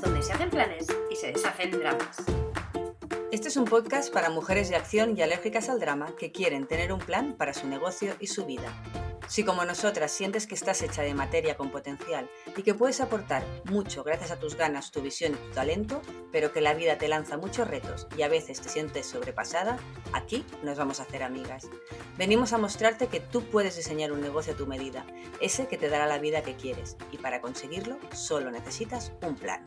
donde se hacen planes y se deshacen dramas. Este es un podcast para mujeres de acción y alérgicas al drama que quieren tener un plan para su negocio y su vida. Si como nosotras sientes que estás hecha de materia con potencial y que puedes aportar mucho gracias a tus ganas, tu visión y tu talento, pero que la vida te lanza muchos retos y a veces te sientes sobrepasada, aquí nos vamos a hacer amigas. Venimos a mostrarte que tú puedes diseñar un negocio a tu medida, ese que te dará la vida que quieres, y para conseguirlo solo necesitas un plan.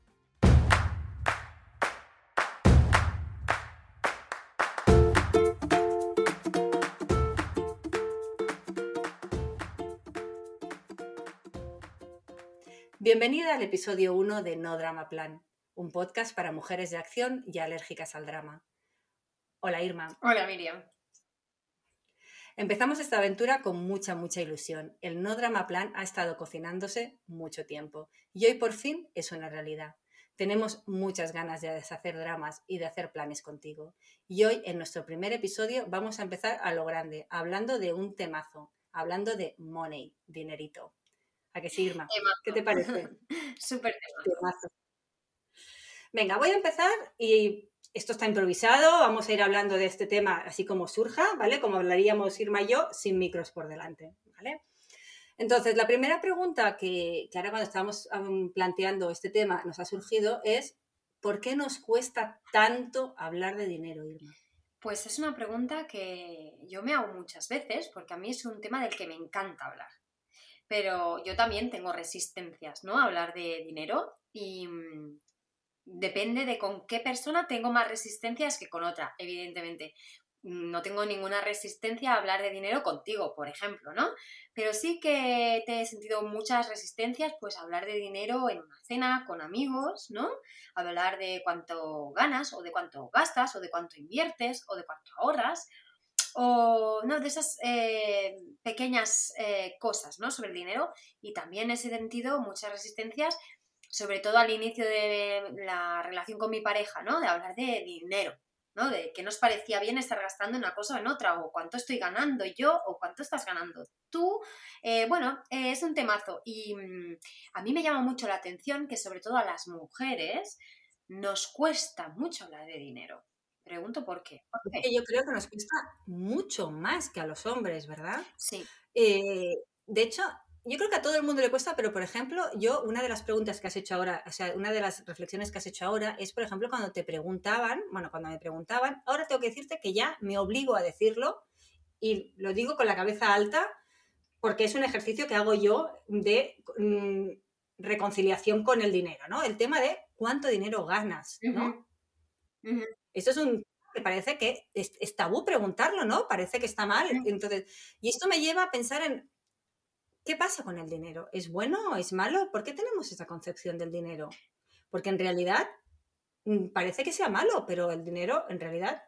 Bienvenida al episodio 1 de No Drama Plan, un podcast para mujeres de acción y alérgicas al drama. Hola Irma. Hola Miriam. Empezamos esta aventura con mucha, mucha ilusión. El No Drama Plan ha estado cocinándose mucho tiempo y hoy por fin es una realidad. Tenemos muchas ganas de deshacer dramas y de hacer planes contigo. Y hoy, en nuestro primer episodio, vamos a empezar a lo grande, hablando de un temazo, hablando de money, dinerito. ¿A que sí, Irma? ¿Qué te parece? Súper temazo. Venga, voy a empezar y esto está improvisado, vamos a ir hablando de este tema así como surja, ¿vale? Como hablaríamos Irma y yo, sin micros por delante, ¿vale? Entonces, la primera pregunta que, que ahora cuando estamos planteando este tema nos ha surgido es, ¿por qué nos cuesta tanto hablar de dinero, Irma? Pues es una pregunta que yo me hago muchas veces porque a mí es un tema del que me encanta hablar pero yo también tengo resistencias, ¿no? A hablar de dinero y mm, depende de con qué persona tengo más resistencias que con otra, evidentemente. No tengo ninguna resistencia a hablar de dinero contigo, por ejemplo, ¿no? Pero sí que te he sentido muchas resistencias, pues a hablar de dinero en una cena con amigos, ¿no? Hablar de cuánto ganas o de cuánto gastas o de cuánto inviertes o de cuánto ahorras o no, de esas eh, pequeñas eh, cosas ¿no? sobre el dinero y también he sentido muchas resistencias, sobre todo al inicio de la relación con mi pareja, ¿no? de hablar de dinero, ¿no? de qué nos parecía bien estar gastando una cosa o en otra, o cuánto estoy ganando yo o cuánto estás ganando tú. Eh, bueno, es un temazo y mm, a mí me llama mucho la atención que sobre todo a las mujeres nos cuesta mucho hablar de dinero. Pregunto por qué. Yo creo que nos cuesta mucho más que a los hombres, ¿verdad? Sí. Eh, de hecho, yo creo que a todo el mundo le cuesta, pero por ejemplo, yo una de las preguntas que has hecho ahora, o sea, una de las reflexiones que has hecho ahora es, por ejemplo, cuando te preguntaban, bueno, cuando me preguntaban, ahora tengo que decirte que ya me obligo a decirlo y lo digo con la cabeza alta porque es un ejercicio que hago yo de mm, reconciliación con el dinero, ¿no? El tema de cuánto dinero ganas, ¿no? Eso es un que parece que es, tabú preguntarlo, ¿no? Parece que está mal. Entonces, y esto me lleva a pensar en ¿qué pasa con el dinero? ¿Es bueno o es malo? ¿Por qué tenemos esa concepción del dinero? Porque en realidad mm, parece que sea malo, pero el dinero en realidad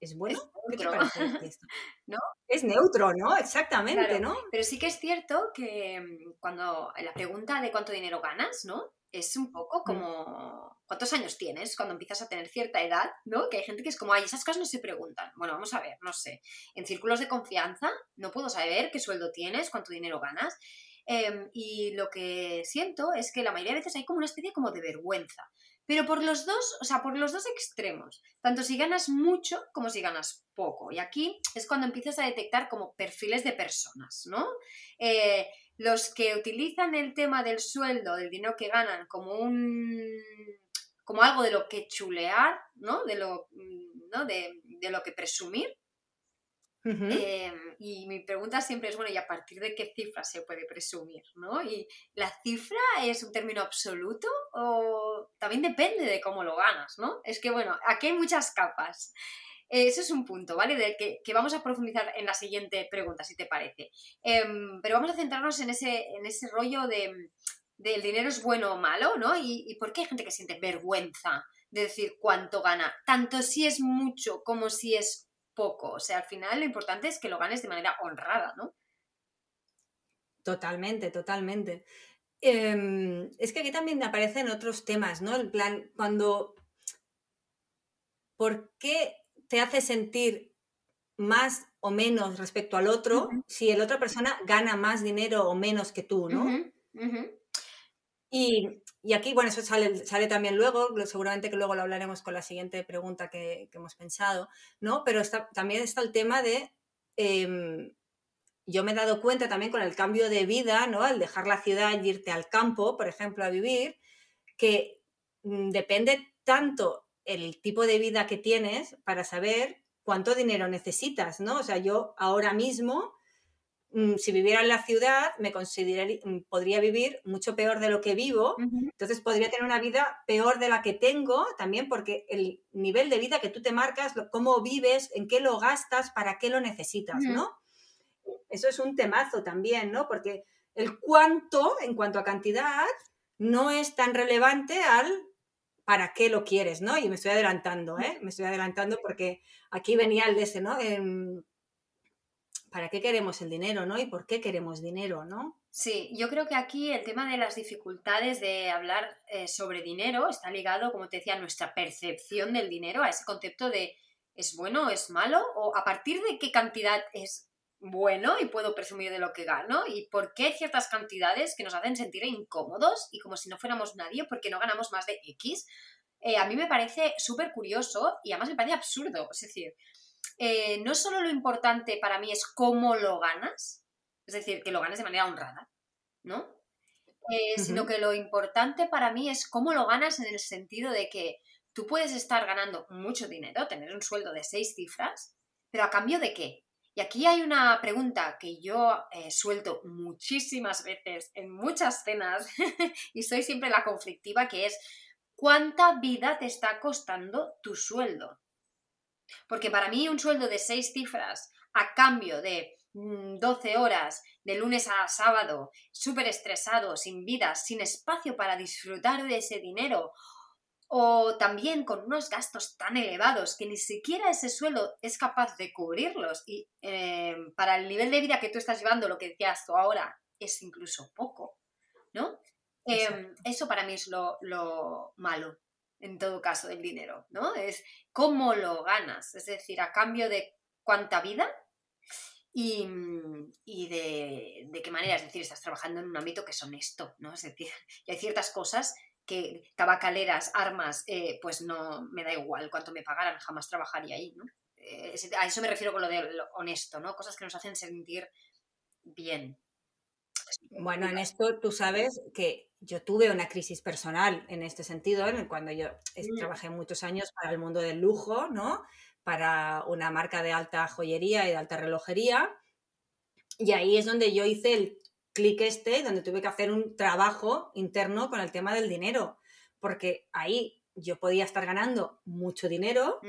es bueno. ¿Qué te parece esto? ¿No? Es neutro, ¿no? Exactamente, ¿no? Pero sí que es cierto que mm, cuando la pregunta de cuánto dinero ganas, ¿no? Es un poco mm. como cuántos años tienes cuando empiezas a tener cierta edad, ¿no? Que hay gente que es como, ay, esas cosas no se preguntan. Bueno, vamos a ver, no sé. En círculos de confianza no puedo saber qué sueldo tienes, cuánto dinero ganas. Em, y lo que siento es que la mayoría de veces hay como una especie como de vergüenza. Pero por los dos, o sea, por los dos extremos, tanto si ganas mucho como si ganas poco. Y aquí es cuando empiezas a detectar como perfiles de personas, ¿no? Eh, los que utilizan el tema del sueldo, del dinero que ganan, como un como algo de lo que chulear, ¿no? De lo, ¿no? de, lo que presumir. Em, y mi pregunta siempre es, bueno, ¿y a partir de qué cifra se puede presumir? ¿no? ¿Y la cifra es un término absoluto o también depende de cómo lo ganas? ¿no? Es que, bueno, aquí hay muchas capas. Ese es un punto, ¿vale? Que, vamos a profundizar en la siguiente pregunta, si te parece. Em, pero vamos a centrarnos en ese, en ese rollo de del dinero es bueno o malo, ¿no? Y, y por qué hay gente que siente vergüenza de decir cuánto gana, tanto si es mucho como si es poco. O sea, al final lo importante es que lo ganes de manera honrada, ¿no? Totalmente, totalmente. Em, es que aquí también aparecen otros temas, ¿no? En plan, cuando... ¿Por qué te hace sentir más o menos respecto al otro si el otra persona gana más dinero o menos que tú, ¿no? Y, aquí, bueno, eso sale, sale también luego, seguramente que luego lo hablaremos con la siguiente pregunta que, hemos pensado, ¿no? Pero está, también está el tema de, em, yo me he dado cuenta también con el cambio de vida, ¿no? Al dejar la ciudad y irte al campo, por ejemplo, a vivir, que mm, depende tanto el tipo de vida que tienes para saber cuánto dinero necesitas, ¿no? O sea, yo ahora mismo Mm, si viviera en la ciudad, me consideraría, mm, podría vivir mucho peor de lo que vivo, entonces podría tener una vida peor de la que tengo también, porque el nivel de vida que tú te marcas, cómo vives, en qué lo gastas, para qué lo necesitas, ¿no? Eso es un temazo también, ¿no? Porque el cuánto, en cuanto a cantidad, no es tan relevante al para qué lo quieres, ¿no? Y me estoy adelantando, ¿eh? Me estoy adelantando porque aquí venía el de ese, ¿no? ¿para qué queremos el dinero, no? ¿Y por qué queremos dinero, no? Sí, yo creo que aquí el tema de las dificultades de hablar eh, sobre dinero está ligado, como te decía, a nuestra percepción del dinero, a ese concepto de ¿es bueno o es malo? ¿O a partir de qué cantidad es bueno y puedo presumir de lo que gano? ¿Y por qué ciertas cantidades que nos hacen sentir incómodos y como si no fuéramos nadie porque no ganamos más de X? Eh, a mí me parece súper curioso y además me parece absurdo. Es decir, eh, no solo lo importante para mí es cómo lo ganas, es decir, que lo ganes de manera honrada, ¿no? Eh, sino que lo importante para mí es cómo lo ganas en el sentido de que tú puedes estar ganando mucho dinero, tener un sueldo de seis cifras, pero a cambio de qué? Y aquí hay una pregunta que yo eh, suelto muchísimas veces en muchas cenas y soy siempre la conflictiva, que es ¿cuánta vida te está costando tu sueldo? Porque para mí un sueldo de seis cifras a cambio de 12 mm, horas de lunes a sábado, súper estresado, sin vida, sin espacio para disfrutar de ese dinero, o también con unos gastos tan elevados que ni siquiera ese sueldo es capaz de cubrirlos y eh, para el nivel de vida que tú estás llevando, lo que decías tú ahora, es incluso poco, ¿no? Em, eso para mí es lo malo en todo caso, del dinero, ¿no? Es cómo lo ganas, es decir, a cambio de cuánta vida y, de, qué manera, es decir, estás trabajando en un ámbito que es honesto, ¿no? Es decir, y hay ciertas cosas que tabacaleras, armas, eh, pues no me da igual cuánto me pagaran, jamás trabajaría ahí, ¿no? Eh, a eso me refiero con lo de lo honesto, ¿no? Cosas que nos hacen sentir bien. Bueno, en esto tú sabes que yo tuve una crisis personal en este sentido, cuando yo mm. trabajé muchos años para el mundo del lujo, ¿no? Para una marca de alta joyería y de alta relojería. Y ahí es donde yo hice el clic este, donde tuve que hacer un trabajo interno con el tema del dinero, porque ahí yo podía estar ganando mucho dinero,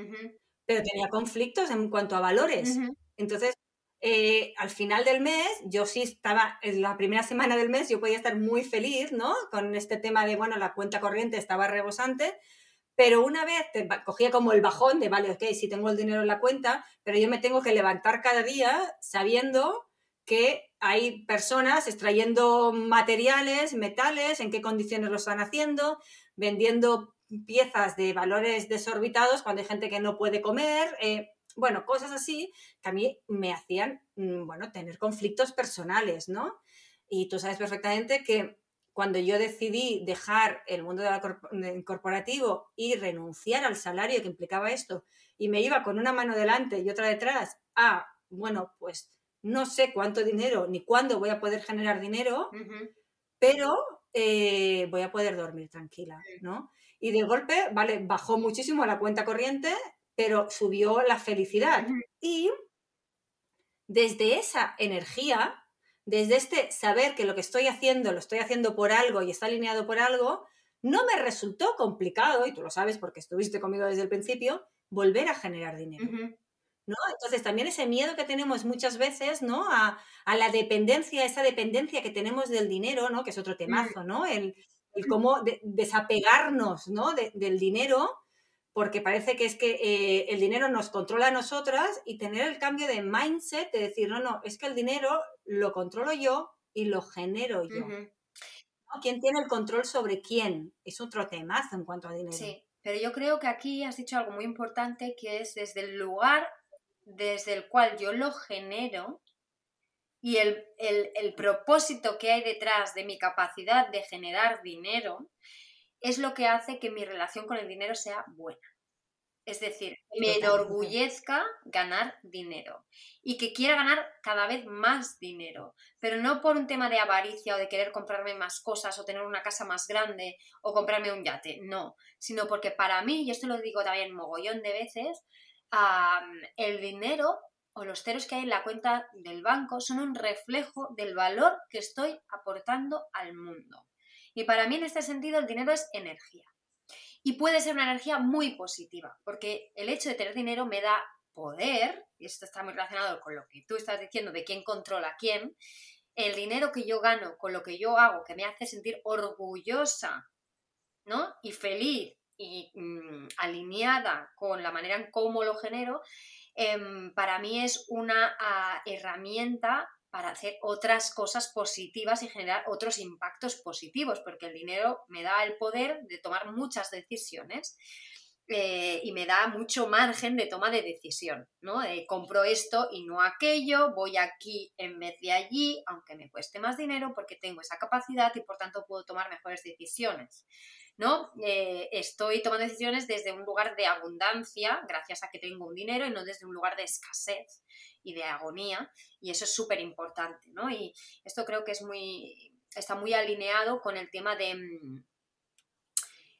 pero tenía conflictos en cuanto a valores. Entonces, eh, al final del mes, yo sí estaba, en la primera semana del mes, yo podía estar muy feliz, ¿no? Con este tema de, bueno, la cuenta corriente estaba rebosante, pero una vez te cogía como el bajón de, vale, ok, sí tengo el dinero en la cuenta, pero yo me tengo que levantar cada día sabiendo que hay personas extrayendo materiales, metales, en qué condiciones lo están haciendo, vendiendo piezas de valores desorbitados cuando hay gente que no puede comer. Eh, bueno, cosas así que a mí me hacían, mm, bueno, tener conflictos personales, ¿no? Y tú sabes perfectamente que cuando yo decidí dejar el mundo corporativo y renunciar al salario que implicaba esto, y me iba con una mano delante y otra detrás, ah, bueno, pues no sé cuánto dinero ni cuándo voy a poder generar dinero, pero eh, voy a poder dormir tranquila, ¿no? Y de golpe, vale, bajó muchísimo la cuenta corriente pero subió la felicidad. Y desde esa energía, desde este saber que lo que estoy haciendo lo estoy haciendo por algo y está alineado por algo, no me resultó complicado, y tú lo sabes porque estuviste conmigo desde el principio, volver a generar dinero. ¿No? Entonces también ese miedo que tenemos muchas veces, ¿no? A, la dependencia, esa dependencia que tenemos del dinero, ¿no? Que es otro mm. temazo, ¿no? El, cómo desapegarnos, ¿no? del dinero, porque parece que es que eh, el dinero nos controla a nosotras y tener el cambio de mindset de decir, no, no, es que el dinero lo controlo yo y lo genero yo. ¿Quién tiene el control sobre quién? Es otro temazo en cuanto a dinero. Sí, pero yo creo que aquí has dicho algo muy importante que es desde el lugar desde el cual yo lo genero y el, el propósito que hay detrás de mi capacidad de generar dinero es lo que hace que mi relación con el dinero sea buena. Es decir, me enorgullezca ganar dinero y que quiera ganar cada vez más dinero, pero no por un tema de avaricia o de querer comprarme más cosas o tener una casa más grande o comprarme un yate, no, sino porque para mí, y esto lo digo también mogollón de veces, el dinero o los ceros que hay en la cuenta del banco son un reflejo del valor que estoy aportando al mundo. Y para mí en este sentido el dinero es energía. Y puede ser una energía muy positiva, porque el hecho de tener dinero me da poder, y esto está muy relacionado con lo que tú estás diciendo de quién controla a quién, el dinero que yo gano con lo que yo hago, que me hace sentir orgullosa, ¿no? Y feliz y mm, alineada con la manera en cómo lo genero, em, para mí es una ah, herramienta para hacer otras cosas positivas y generar otros impactos positivos, porque el dinero me da el poder de tomar muchas decisiones. Eh, y me da mucho margen de toma de decisión, ¿no? compro esto y no aquello, voy aquí en vez de allí, aunque me cueste más dinero porque tengo esa capacidad y por tanto puedo tomar mejores decisiones. ¿No? Eh, estoy tomando decisiones desde un lugar de abundancia, gracias a que tengo un dinero, y no desde un lugar de escasez y de agonía, y eso es súper importante, ¿no? Y esto creo que es muy, está muy alineado con el tema de mm,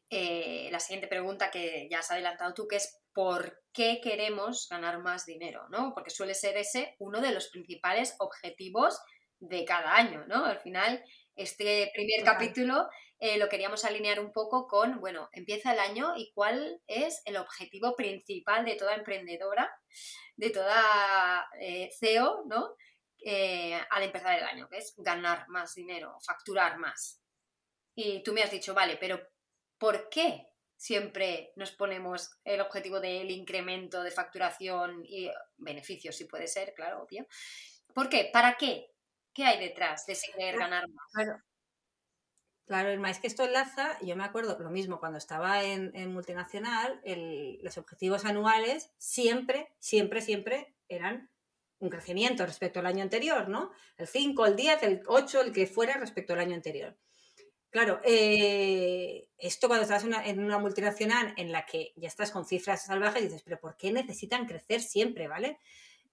eh, la siguiente pregunta que ya has adelantado tú, que es ¿por qué queremos ganar más dinero? ¿no? Porque suele ser ese uno de los principales objetivos de cada año, ¿no? Al final, este primer capítulo eh, lo queríamos alinear un poco con, bueno, empieza el año y cuál es el objetivo principal de toda emprendedora, de toda eh, CEO, ¿no? Eh, al empezar el año, que es ganar más dinero, facturar más. Y tú me has dicho, vale, pero ¿por qué siempre nos ponemos el objetivo del incremento de facturación y beneficios, si puede ser, claro, obvio? ¿Por qué? ¿Para qué? ¿Qué hay detrás de ese querer ganar más? Claro, es que esto enlaza, yo me acuerdo lo mismo cuando estaba en, multinacional, los objetivos anuales siempre, siempre, siempre eran un crecimiento respecto al año anterior, ¿no? El 5, el 10, el 8, el que fuera respecto al año anterior. Claro, eh, esto cuando estás en una, multinacional en la que ya estás con cifras salvajes, dices, pero ¿por qué necesitan crecer siempre, ¿vale?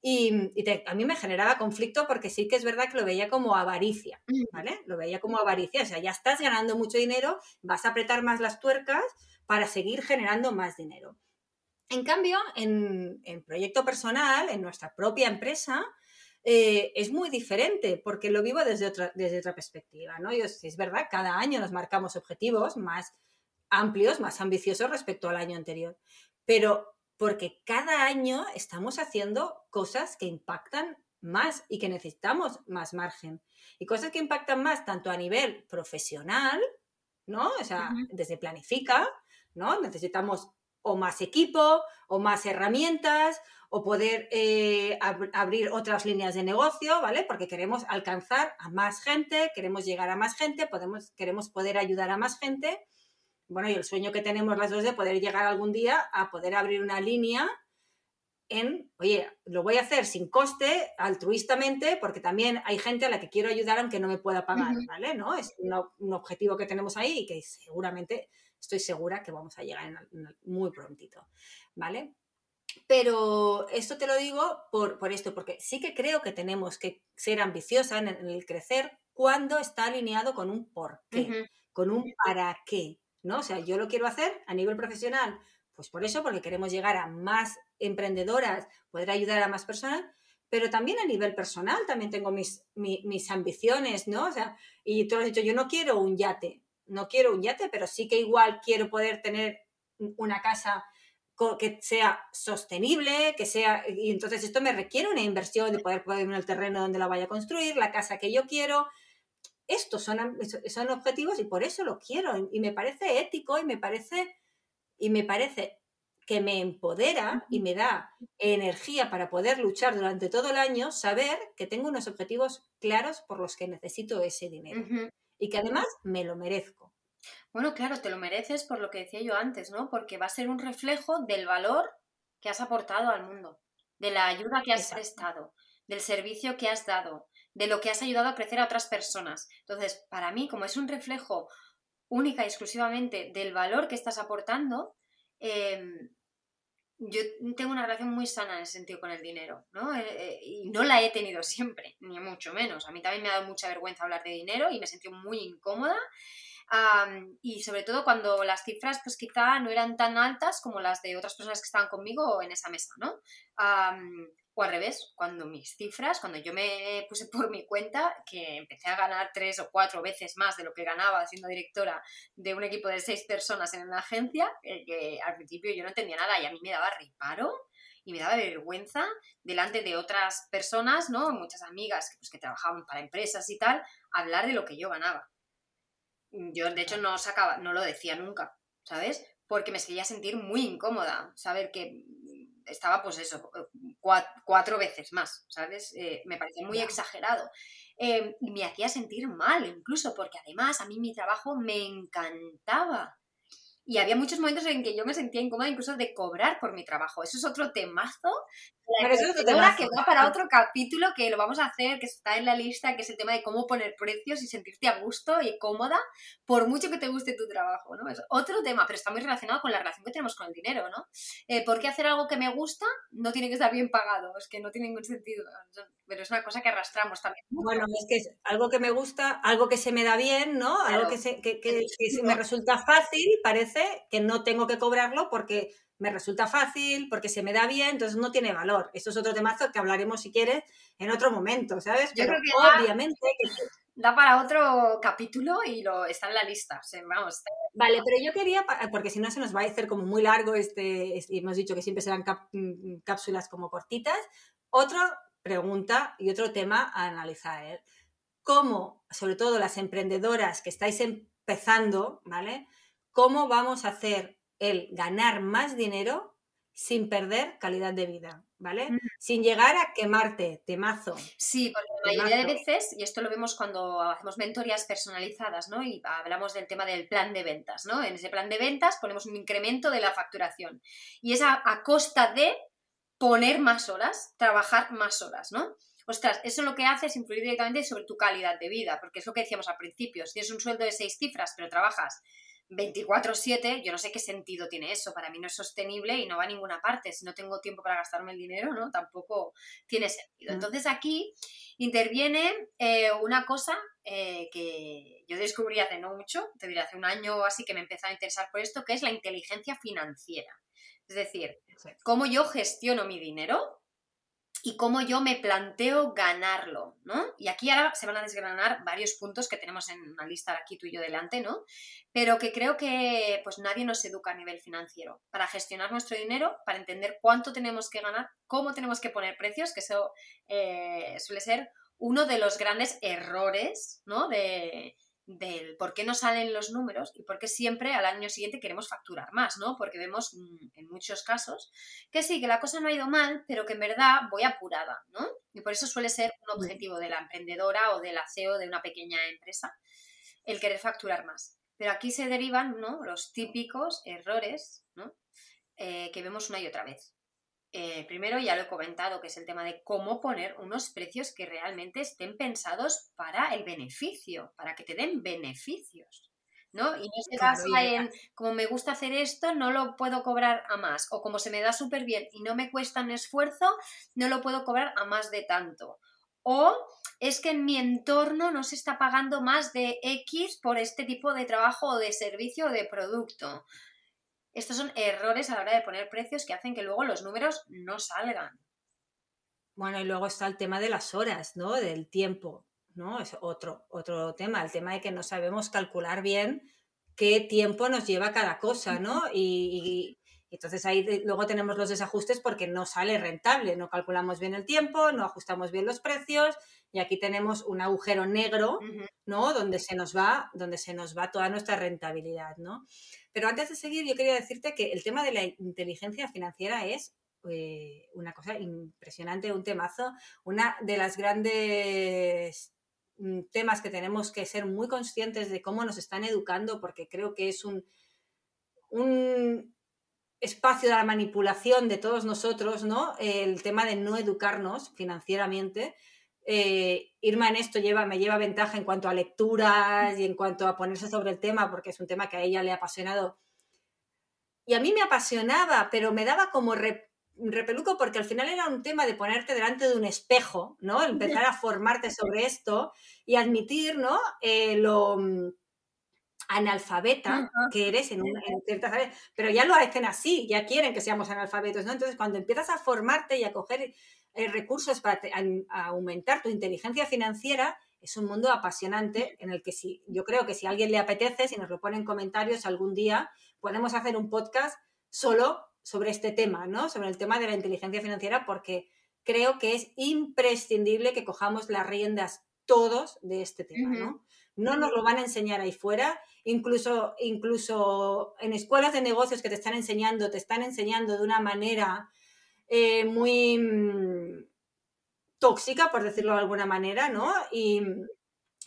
Y, a mí me generaba conflicto porque sí que es verdad que lo veía como avaricia, ¿vale? Lo veía como avaricia, o sea, ya estás ganando mucho dinero, vas a apretar más las tuercas para seguir generando más dinero. En cambio, en, proyecto personal, en nuestra propia empresa, eh, es muy diferente porque lo vivo desde otra, desde otra perspectiva, ¿no? Es verdad, cada año nos marcamos objetivos más amplios, más ambiciosos respecto al año anterior, pero porque cada año estamos haciendo cosas que impactan más y que necesitamos más margen. Y cosas que impactan más tanto a nivel profesional, ¿no? O sea, desde planifica, ¿no? Necesitamos o más equipo, o más herramientas, o poder eh, abrir otras líneas de negocio, ¿vale? Porque queremos alcanzar a más gente, queremos llegar a más gente, podemos, queremos poder ayudar a más gente bueno, y el sueño que tenemos las dos de poder llegar algún día a poder abrir una línea en, oye, lo voy a hacer sin coste, altruistamente, porque también hay gente a la que quiero ayudar aunque no me pueda pagar, ¿vale? ¿No? Es un objetivo que tenemos ahí y que seguramente, estoy segura que vamos a llegar muy prontito, ¿vale? Pero esto te lo digo por, esto, porque sí que creo que tenemos que ser ambiciosa en el, crecer cuando está alineado con un por qué, con un para qué, ¿no? O sea, yo lo quiero hacer a nivel profesional, pues por eso, porque queremos llegar a más emprendedoras, poder ayudar a más personas, pero también a nivel personal también tengo mis, mis, ambiciones, ¿no? O sea, y tú lo has dicho, yo no quiero un yate, no quiero un yate, pero sí que igual quiero poder tener una casa que sea sostenible, que sea, y entonces esto me requiere una inversión de poder ponerme el terreno donde la vaya a construir, la casa que yo quiero. Estos son, son objetivos y por eso lo quiero. Y me parece ético y me parece, y me parece que me empodera y me da energía para poder luchar durante todo el año, saber que tengo unos objetivos claros por los que necesito ese dinero. Y que además me lo merezco. Bueno, claro, te lo mereces por lo que decía yo antes, ¿no? Porque va a ser un reflejo del valor que has aportado al mundo, de la ayuda que has prestado, del servicio que has dado, de lo que has ayudado a crecer a otras personas. Entonces, para mí, como es un reflejo única y exclusivamente del valor que estás aportando, em, yo tengo una relación muy sana en ese sentido con el dinero, ¿no? Eh, eh, y no la he tenido siempre, ni mucho menos. A mí también me ha dado mucha vergüenza hablar de dinero y me he muy incómoda y sobre todo cuando las cifras pues quizá no eran tan altas como las de otras personas que estaban conmigo en esa mesa, ¿no? O al revés, cuando mis cifras, cuando yo me puse por mi cuenta, que empecé a ganar tres o cuatro veces más de lo que ganaba siendo directora de un equipo de seis personas en una agencia, eh, que al principio yo no entendía nada y a mí me daba reparo y me daba vergüenza delante de otras personas, ¿no? Muchas amigas pues, que trabajaban para empresas y tal, hablar de lo que yo ganaba. Yo, de hecho, no sacaba, no lo decía nunca, ¿sabes? Porque me seguía sentir muy incómoda, saber que estaba, pues eso, cuatro, veces más, ¿sabes? Eh, me parecía muy exagerado. Em, y me hacía sentir mal, incluso, porque además a mí mi trabajo me encantaba. Y había muchos momentos en que yo me sentía incómoda incluso de cobrar por mi trabajo. Eso es otro temazo. Pero eso es otro temazo. que va para otro capítulo que lo vamos a hacer, que está en la lista, que es el tema de cómo poner precios y sentirte a gusto y cómoda por mucho que te guste tu trabajo, ¿no? Es otro tema, pero está muy relacionado con la relación que tenemos con el dinero, ¿no? Eh, ¿Por qué hacer algo que me gusta no tiene que estar bien pagado? Es que no tiene ningún sentido. Pero es una cosa que arrastramos también. Bueno, es que es algo que me gusta, algo que se me da bien, ¿no? Algo que, se, que, que, que me resulta fácil, parece que no tengo que cobrarlo porque me resulta fácil, porque se me da bien, entonces no tiene valor. Eso es otro temazo que hablaremos si quieres en otro momento, ¿sabes? Yo creo que obviamente da, para otro capítulo y lo está en la lista. vamos. Vale, pero yo quería, porque si no se nos va a hacer como muy largo, este, hemos dicho que siempre serán mm, cápsulas como cortitas. Otra pregunta y otro tema a analizar. ¿eh? ¿Cómo, sobre todo las emprendedoras que estáis empezando, ¿vale? Cómo vamos a hacer el ganar más dinero sin perder calidad de vida, ¿vale? Sin llegar a quemarte, temazo. Sí, porque la mayoría de veces, y esto lo vemos cuando hacemos mentorías personalizadas, ¿no? Y hablamos del tema del plan de ventas, ¿no? En ese plan de ventas ponemos un incremento de la facturación. Y es a, a costa de poner más horas, trabajar más horas, ¿no? Ostras, eso lo que hace es influir directamente sobre tu calidad de vida, porque es lo que decíamos al principio. Si tienes un sueldo de seis cifras, pero trabajas 24/7, yo no sé qué sentido tiene eso, para mí no es sostenible y no va a ninguna parte, si no tengo tiempo para gastarme el dinero, ¿no? Tampoco tiene sentido. Mm. Entonces aquí interviene eh, una cosa eh, que yo descubrí hace no mucho, te diré hace un año o así que me empezó a interesar por esto, que es la inteligencia financiera. Es decir, cómo yo gestiono mi dinero y cómo yo me planteo ganarlo, ¿no? Y aquí ahora se van a desgranar varios puntos que tenemos en una lista aquí tú y yo delante, ¿no? Pero que creo que pues nadie nos educa a nivel financiero para gestionar nuestro dinero, para entender cuánto tenemos que ganar, cómo tenemos que poner precios, que eso eh, suele ser uno de los grandes errores, ¿no? De, del por qué no salen los números y por qué siempre al año siguiente queremos facturar más, ¿no? Porque vemos mm, en muchos casos que sí, que la cosa no ha ido mal, pero que en verdad voy apurada, ¿no? Y por eso suele ser un objetivo de la emprendedora o del CEO de una pequeña empresa el querer facturar más. Pero aquí se derivan, ¿no? Los típicos errores, ¿no? Eh, que vemos una y otra vez. Eh, primero ya lo he comentado, que es el tema de cómo poner unos precios que realmente estén pensados para el beneficio, para que te den beneficios. ¿no? Y no se basa en, como me gusta hacer esto, no lo puedo cobrar a más. O como se me da súper bien y no me cuesta un esfuerzo, no lo puedo cobrar a más de tanto. O es que en mi entorno no se está pagando más de X por este tipo de trabajo o de servicio o de producto. Estos son errores a la hora de poner precios que hacen que luego los números no salgan. Bueno, y luego está el tema de las horas, ¿no? Del tiempo, ¿no? Es otro, otro tema, el tema de que no sabemos calcular bien qué tiempo nos lleva cada cosa, ¿no? Y, Y entonces ahí luego tenemos los desajustes porque no sale rentable, no calculamos bien el tiempo, no ajustamos bien los precios y aquí tenemos un agujero negro, ¿no? Donde se nos va, donde se nos va toda nuestra rentabilidad, ¿no? Pero antes de seguir, yo quería decirte que el tema de la inteligencia financiera es eh, una cosa impresionante, un temazo, una de las grandes mm, temas que tenemos que ser muy conscientes de cómo nos están educando, porque creo que es un, un espacio de la manipulación de todos nosotros, ¿no? El tema de no educarnos financieramente. Eh, Irma en esto lleva, me lleva ventaja en cuanto a lecturas y en cuanto a ponerse sobre el tema, porque es un tema que a ella le ha apasionado. Y a mí me apasionaba, pero me daba como repeluco porque al final era un tema de ponerte delante de un espejo, ¿no? Empezar a formarte sobre esto y admitir, ¿no? Eh, lo mm, analfabeta que eres en, ciertas áreas, pero ya lo hacen así, ya quieren que seamos analfabetos, ¿no? Entonces, cuando empiezas a formarte y a coger eh, recursos para aumentar tu inteligencia financiera, es un mundo apasionante en el que si, yo creo que si a alguien le apetece, si nos lo pone en comentarios algún día, podemos hacer un podcast solo sobre este tema, ¿no? Sobre el tema de la inteligencia financiera, porque creo que es imprescindible que cojamos las riendas todos de este tema, ¿no? No nos lo van a enseñar ahí fuera, incluso, incluso en escuelas de negocios que te están enseñando, te están enseñando de una manera eh, muy mm, tóxica, por decirlo de alguna manera, ¿no? Y,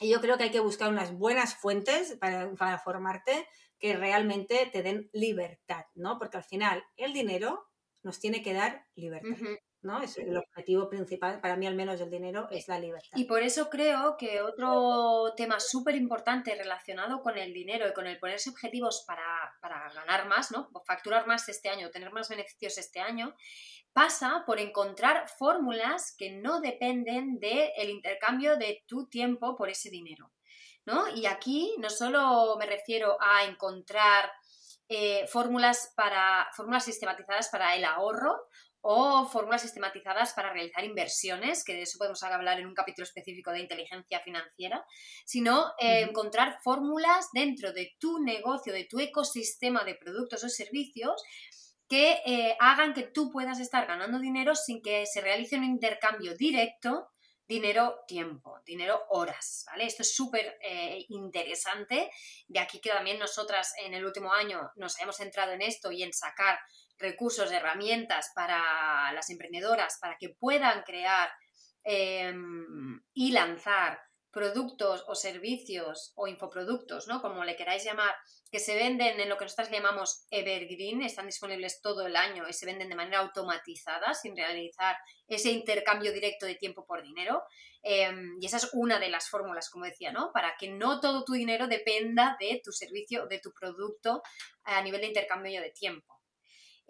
yo creo que hay que buscar unas buenas fuentes para, para formarte que realmente te den libertad, ¿no? Porque al final el dinero nos tiene que dar libertad. ¿No? Es el objetivo principal, para mí al menos el dinero, es la libertad. Y por eso creo que otro tema súper importante relacionado con el dinero y con el ponerse objetivos para, para, ganar más, ¿no? Facturar más este año, tener más beneficios este año, pasa por encontrar fórmulas que no dependen del intercambio de tu tiempo por ese dinero. ¿no? Y aquí no solo me refiero a encontrar eh, fórmulas, para, fórmulas sistematizadas para el ahorro o fórmulas sistematizadas para realizar inversiones, que de eso podemos hablar en un capítulo específico de inteligencia financiera, sino eh, encontrar fórmulas dentro de tu negocio, de tu ecosistema de productos o servicios que eh, hagan que tú puedas estar ganando dinero sin que se realice un intercambio directo dinero tiempo, dinero horas, ¿vale? Esto es súper eh, interesante. De aquí que también nosotras en el último año nos hayamos centrado en esto y en sacar recursos, herramientas para las emprendedoras para que puedan crear em, y lanzar productos o servicios o infoproductos, ¿no? Como le queráis llamar, que se venden en lo que nosotros llamamos evergreen, están disponibles todo el año y se venden de manera automatizada sin realizar ese intercambio directo de tiempo por dinero. Em, y esa es una de las fórmulas, como decía, ¿no? Para que no todo tu dinero dependa de tu servicio, de tu producto a nivel de intercambio de tiempo.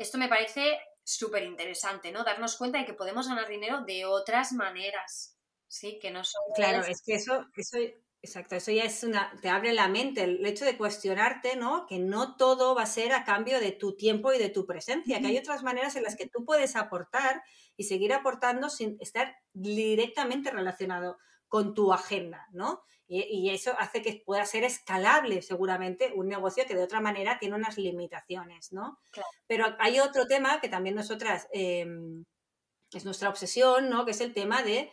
Esto me parece súper interesante, ¿no? Darnos cuenta de que podemos ganar dinero de otras maneras Sí, que no son. Claro, es que eso, eso, exacto, eso ya es una, te abre la mente, el hecho de cuestionarte, ¿no? Que no todo va a ser a cambio de tu tiempo y de tu presencia, que hay otras maneras en las que tú puedes aportar y seguir aportando sin estar directamente relacionado con tu agenda, ¿no? Y, eso hace que pueda ser escalable seguramente un negocio que de otra manera tiene unas limitaciones, ¿no? Pero hay otro tema que también nosotras em, es nuestra obsesión, ¿no? Que es el tema de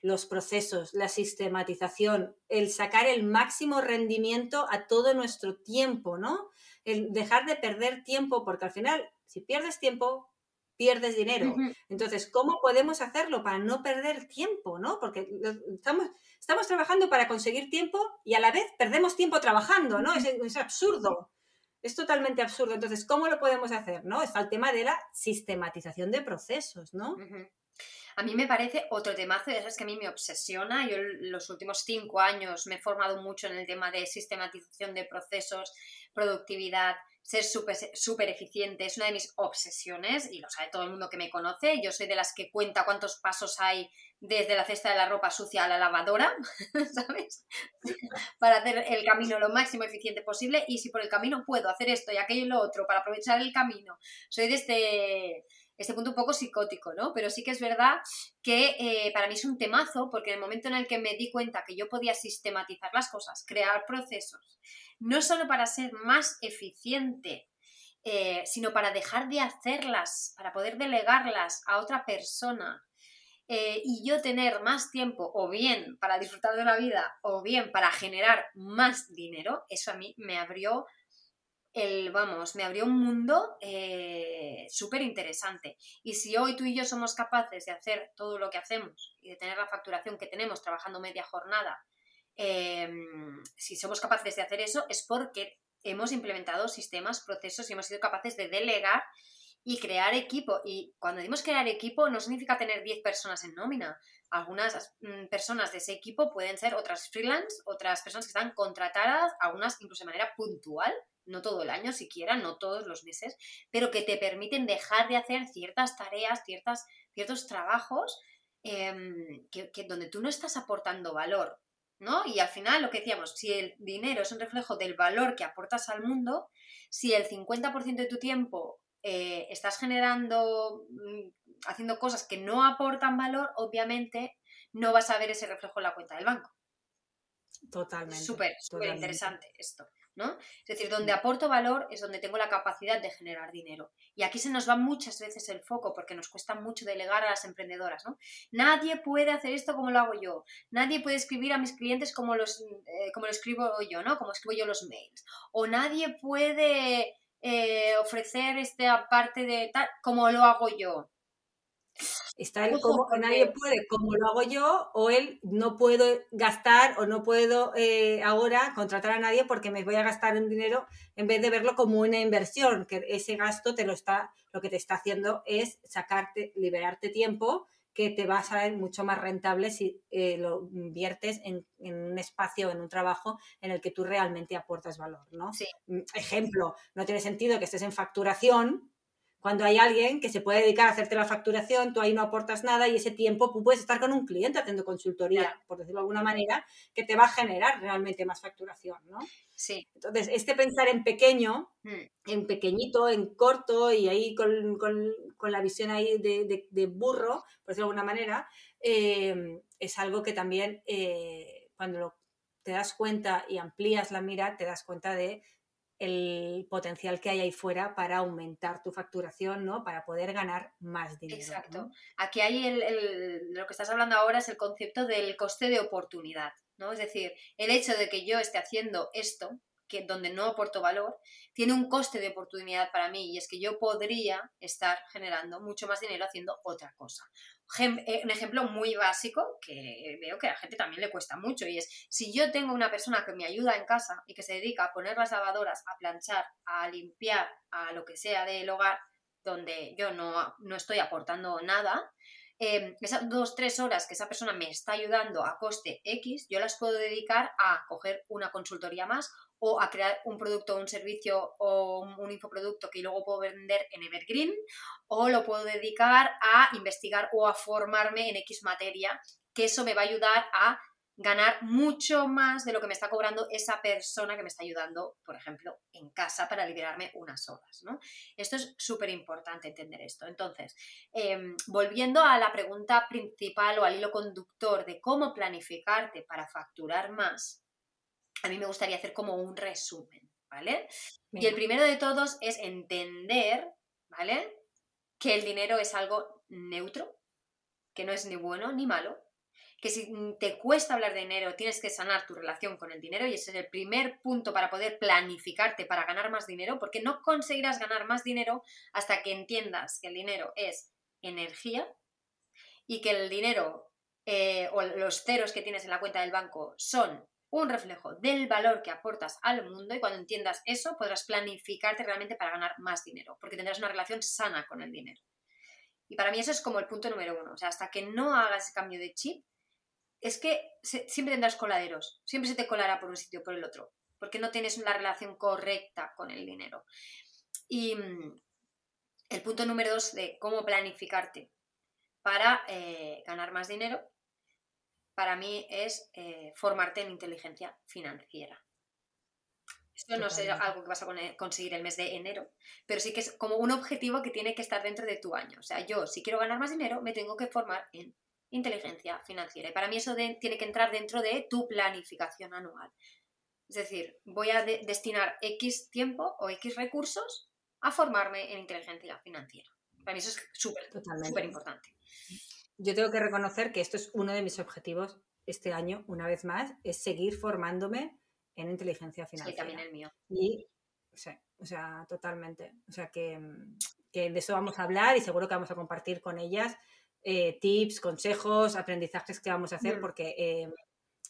los procesos, la sistematización, el sacar el máximo rendimiento a todo nuestro tiempo, ¿no? El dejar de perder tiempo, porque al final, si pierdes tiempo, pierdes dinero. Entonces, ¿cómo podemos hacerlo para no perder tiempo, ¿no? Porque estamos, estamos trabajando para conseguir tiempo y a la vez perdemos tiempo trabajando, ¿no? Es, absurdo. Es totalmente absurdo. Entonces, ¿cómo lo podemos hacer? ¿no? Está el tema de la sistematización de procesos, ¿no? A mí me parece otro temazo, eso es que a mí me obsesiona. Yo los últimos cinco años me he formado mucho en el tema de sistematización de procesos, productividad, ser súper super eficiente. Es una de mis obsesiones y lo sabe todo el mundo que me conoce. Yo soy de las que cuenta cuántos pasos hay desde la cesta de la ropa sucia a la lavadora, ¿sabes? para hacer el camino lo máximo eficiente posible y si por el camino puedo hacer esto y aquello y lo otro para aprovechar el camino. Soy de este este punto un poco psicótico, ¿no? Pero sí que es verdad que eh, para mí es un temazo porque en el momento en el que me di cuenta que yo podía sistematizar las cosas, crear procesos, no solo para ser más eficiente eh, sino para dejar de hacerlas, para poder delegarlas a otra persona. Eh, y yo tener más tiempo o bien para disfrutar de la vida o bien para generar más dinero, eso a mí me abrió el, vamos, me abrió un mundo eh, súper interesante. Y si hoy tú y yo somos capaces de hacer todo lo que hacemos y de tener la facturación que tenemos trabajando media jornada, em, si somos capaces de hacer eso es porque hemos implementado sistemas, procesos y hemos sido capaces de delegar y crear equipo. Y cuando decimos crear equipo no significa tener 10 personas en nómina. Algunas mm, personas de ese equipo pueden ser otras freelance, otras personas que están contratadas, algunas incluso de manera puntual, no todo el año siquiera, no todos los meses, pero que te permiten dejar de hacer ciertas tareas, ciertas, ciertos trabajos em, que, donde tú no estás aportando valor. ¿no? Y al final lo que decíamos, si el dinero es un reflejo del valor que aportas al mundo, si el 50% de tu tiempo eh, estás generando, mm, haciendo cosas que no aportan valor, obviamente no vas a ver ese reflejo en la cuenta del banco. Totalmente. Súper, súper interesante esto. ¿No? Es decir, donde aporto valor es donde tengo la capacidad de generar dinero. Y aquí se nos va muchas veces el foco porque nos cuesta mucho delegar a las emprendedoras, ¿no? Nadie puede hacer esto como lo hago yo. Nadie puede escribir a mis clientes como, los, eh, como lo escribo yo, ¿no? Como escribo yo los mails. O nadie puede eh, ofrecer esta parte de tal como lo hago yo. Está el como nadie puede, como lo hago yo, o él no puedo gastar o no puedo eh, ahora contratar a nadie porque me voy a gastar un dinero en vez de verlo como una inversión, que ese gasto te lo está, lo que te está haciendo es sacarte, liberarte tiempo que te va a salir mucho más rentable si eh, lo inviertes en, un espacio, en un trabajo en el que tú realmente aportas valor, ¿no? Mm, ejemplo, no tiene sentido que estés en facturación cuando hay alguien que se puede dedicar a hacerte la facturación, tú ahí no aportas nada y ese tiempo tú puedes estar con un cliente haciendo consultoría, por decirlo de alguna manera, que te va a generar realmente más facturación, ¿no? Sí. Entonces, este pensar en pequeño, mm. en pequeñito, en corto y ahí con, la visión ahí de, burro, por decirlo de alguna manera, eh, es algo que también eh, cuando te das cuenta y amplías la mira, te das cuenta de el potencial que hay ahí fuera para aumentar tu facturación, ¿no? Para poder ganar más dinero. Exacto. Aquí hay el, lo que estás hablando ahora es el concepto del coste de oportunidad, ¿no? Es decir, el hecho de que yo esté haciendo esto, que donde no aporto valor, tiene un coste de oportunidad para mí y es que yo podría estar generando mucho más dinero haciendo otra cosa. Eh, un ejemplo muy básico que veo que a la gente también le cuesta mucho y es si yo tengo una persona que me ayuda en casa y que se dedica a poner las lavadoras, a planchar, a limpiar, a lo que sea del hogar, donde yo no, no estoy aportando nada, eh, esas dos, tres horas que esa persona me está ayudando a coste X, yo las puedo dedicar a coger una consultoría más o a crear un producto un servicio o un infoproducto que luego puedo vender en Evergreen o lo puedo dedicar a investigar o a formarme en X materia, que eso me va a ayudar a ganar mucho más de lo que me está cobrando esa persona que me está ayudando, por ejemplo, en casa para liberarme unas horas. ¿no? Esto es súper importante entender esto. Entonces, em, volviendo a la pregunta principal o al hilo conductor de cómo planificarte para facturar más, a mí me gustaría hacer como un resumen, ¿vale? Y el primero de todos es entender, ¿vale? Que el dinero es algo neutro, que no es ni bueno ni malo, que si te cuesta hablar de dinero, tienes que sanar tu relación con el dinero y ese es el primer punto para poder planificarte para ganar más dinero, porque no conseguirás ganar más dinero hasta que entiendas que el dinero es energía y que el dinero eh, o los ceros que tienes en la cuenta del banco son un reflejo del valor que aportas al mundo y cuando entiendas eso podrás planificarte realmente para ganar más dinero, porque tendrás una relación sana con el dinero. Y para mí eso es como el punto número uno. O sea, hasta que no hagas ese cambio de chip, es que siempre tendrás coladeros, siempre se te colará por un sitio o por el otro, porque no tienes una relación correcta con el dinero. Y mm, el punto número dos de cómo planificarte para eh, ganar más dinero para mí es eh, formarte en inteligencia financiera. Esto no es algo que vas a conseguir el mes de enero, pero sí que es como un objetivo que tiene que estar dentro de tu año. O sea, yo si quiero ganar más dinero, me tengo que formar en inteligencia financiera. Y para mí eso tiene que entrar dentro de tu planificación anual. Es decir, voy a destinar X tiempo o X recursos a formarme en inteligencia financiera. Para mí eso es súper, súper importante. Yo tengo que reconocer que esto es uno de mis objetivos este año, una vez más, es seguir formándome en inteligencia financiera. Sí, también el mío. Y, sí, o sea, totalmente. O sea, que, que, de eso vamos a hablar y seguro que vamos a compartir con ellas eh, tips, consejos, aprendizajes que vamos a hacer, mm. porque eh,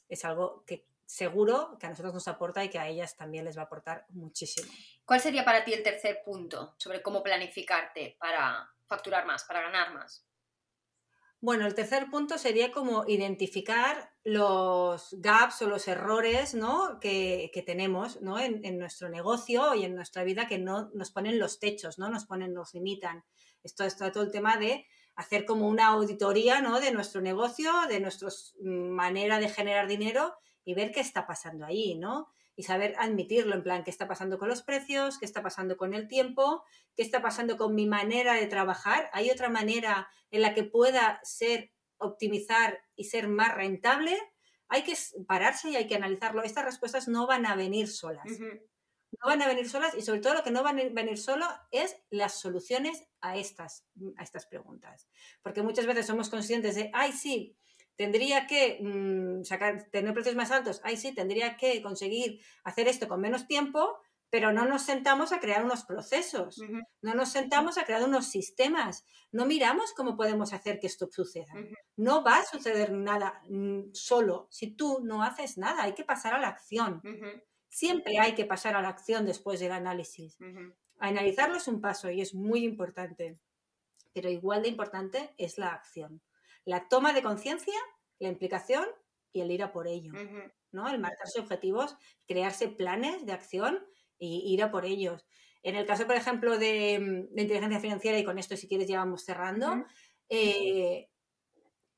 es algo que seguro que a nosotros nos aporta y que a ellas también les va a aportar muchísimo. ¿Cuál sería para ti el tercer punto sobre cómo planificarte para facturar más, para ganar más? Bueno, el tercer punto sería como identificar los gaps o los errores ¿no? que, tenemos ¿no? en, nuestro negocio y en nuestra vida que no nos ponen los techos, ¿no? nos ponen, nos limitan. Esto es todo el tema de hacer como una auditoría ¿no? de nuestro negocio, de nuestra mm, manera de generar dinero y ver qué está pasando ahí, ¿no? Y saber admitirlo, en plan, qué está pasando con los precios, qué está pasando con el tiempo, qué está pasando con mi manera de trabajar. ¿Hay otra manera en la que pueda ser, optimizar y ser más rentable? Hay que pararse y hay que analizarlo. Estas respuestas no van a venir solas. No van a venir solas y sobre todo lo que no van a venir solo es las soluciones a estas, a estas preguntas. Porque muchas veces somos conscientes de, ay, sí, tendría que mm, sacar, tener precios más altos, ahí sí, tendría que conseguir hacer esto con menos tiempo, pero no nos sentamos a crear unos procesos, no nos sentamos a crear unos sistemas, no miramos cómo podemos hacer que esto suceda. No va a suceder nada mm, solo si tú no haces nada, hay que pasar a la acción. Siempre hay que pasar a la acción después del análisis. Analizarlo es un paso y es muy importante, pero igual de importante es la acción la toma de conciencia, la implicación y el ir a por ello, ¿no? El marcarse objetivos, crearse planes de acción y ir a por ellos. En el caso, por ejemplo, de, inteligencia financiera, y con esto si quieres ya vamos cerrando, eh,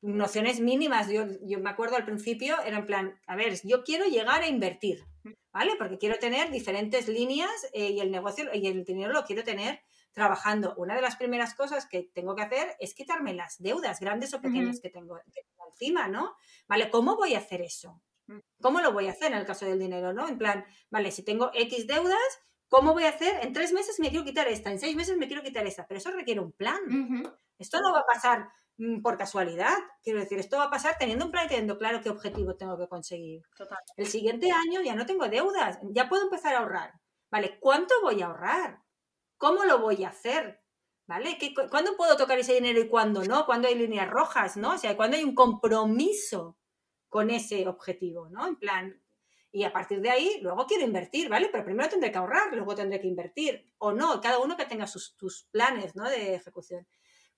nociones mínimas. Yo, me acuerdo al principio, era en plan, a ver, yo quiero llegar a invertir, ¿vale? Porque quiero tener diferentes líneas eh, y el negocio y el dinero lo quiero tener trabajando, una de las primeras cosas que tengo que hacer es quitarme las deudas, grandes o pequeñas, que, tengo, encima, ¿no? ¿Vale? ¿Cómo voy a hacer eso? Mm. ¿Cómo lo voy a hacer en el caso del dinero, no? En plan, vale, si tengo X deudas, ¿cómo voy a hacer? En tres meses me quiero quitar esta, en seis meses me quiero quitar esta, pero eso requiere un plan. Esto no va a pasar mm, por casualidad. Quiero decir, esto va a pasar teniendo un plan y teniendo claro qué objetivo tengo que conseguir. El siguiente año ya no tengo deudas, ya puedo empezar a ahorrar. Vale, ¿cuánto voy a ahorrar? ¿Cómo lo voy a hacer? ¿Vale? ¿Cuándo puedo tocar ese dinero y cuándo no? ¿Cuándo hay líneas rojas? ¿No? O sea, ¿cuándo hay un compromiso con ese objetivo? ¿No? En plan, y a partir de ahí, luego quiero invertir, ¿vale? Pero primero tendré que ahorrar, luego tendré que invertir. O no, cada uno que tenga sus, planes, ¿no? De ejecución.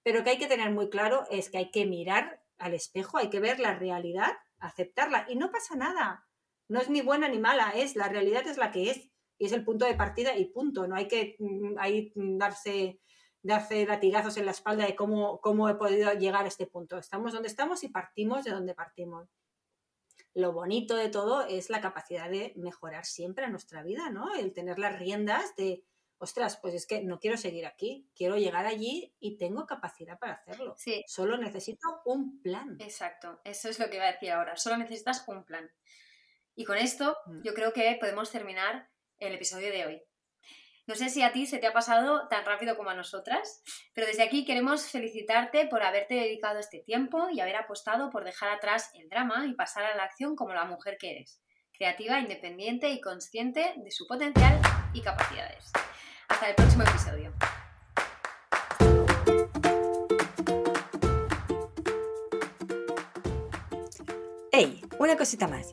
Pero que hay que tener muy claro es que hay que mirar al espejo, hay que ver la realidad, aceptarla. Y no pasa nada. No es ni buena ni mala, es la realidad es la que es y es el punto de partida y punto. No hay que mm, ahí darse, darse latigazos en la espalda de cómo, cómo he podido llegar a este punto. Estamos donde estamos y partimos de donde partimos. Lo bonito de todo es la capacidad de mejorar siempre a nuestra vida, ¿no? El tener las riendas de, ostras, pues es que no quiero seguir aquí, quiero llegar allí y tengo capacidad para hacerlo. Sí. Solo necesito un plan. Exacto, eso es lo que iba a decir ahora, solo necesitas un plan. Y con esto mm. yo creo que podemos terminar el episodio de hoy. No sé si a ti se te ha pasado tan rápido como a nosotras, pero desde aquí queremos felicitarte por haberte dedicado este tiempo y haber apostado por dejar atrás el drama y pasar a la acción como la mujer que eres, creativa, independiente y consciente de su potencial y capacidades. Hasta el próximo episodio. ¡Hey! Una cosita más.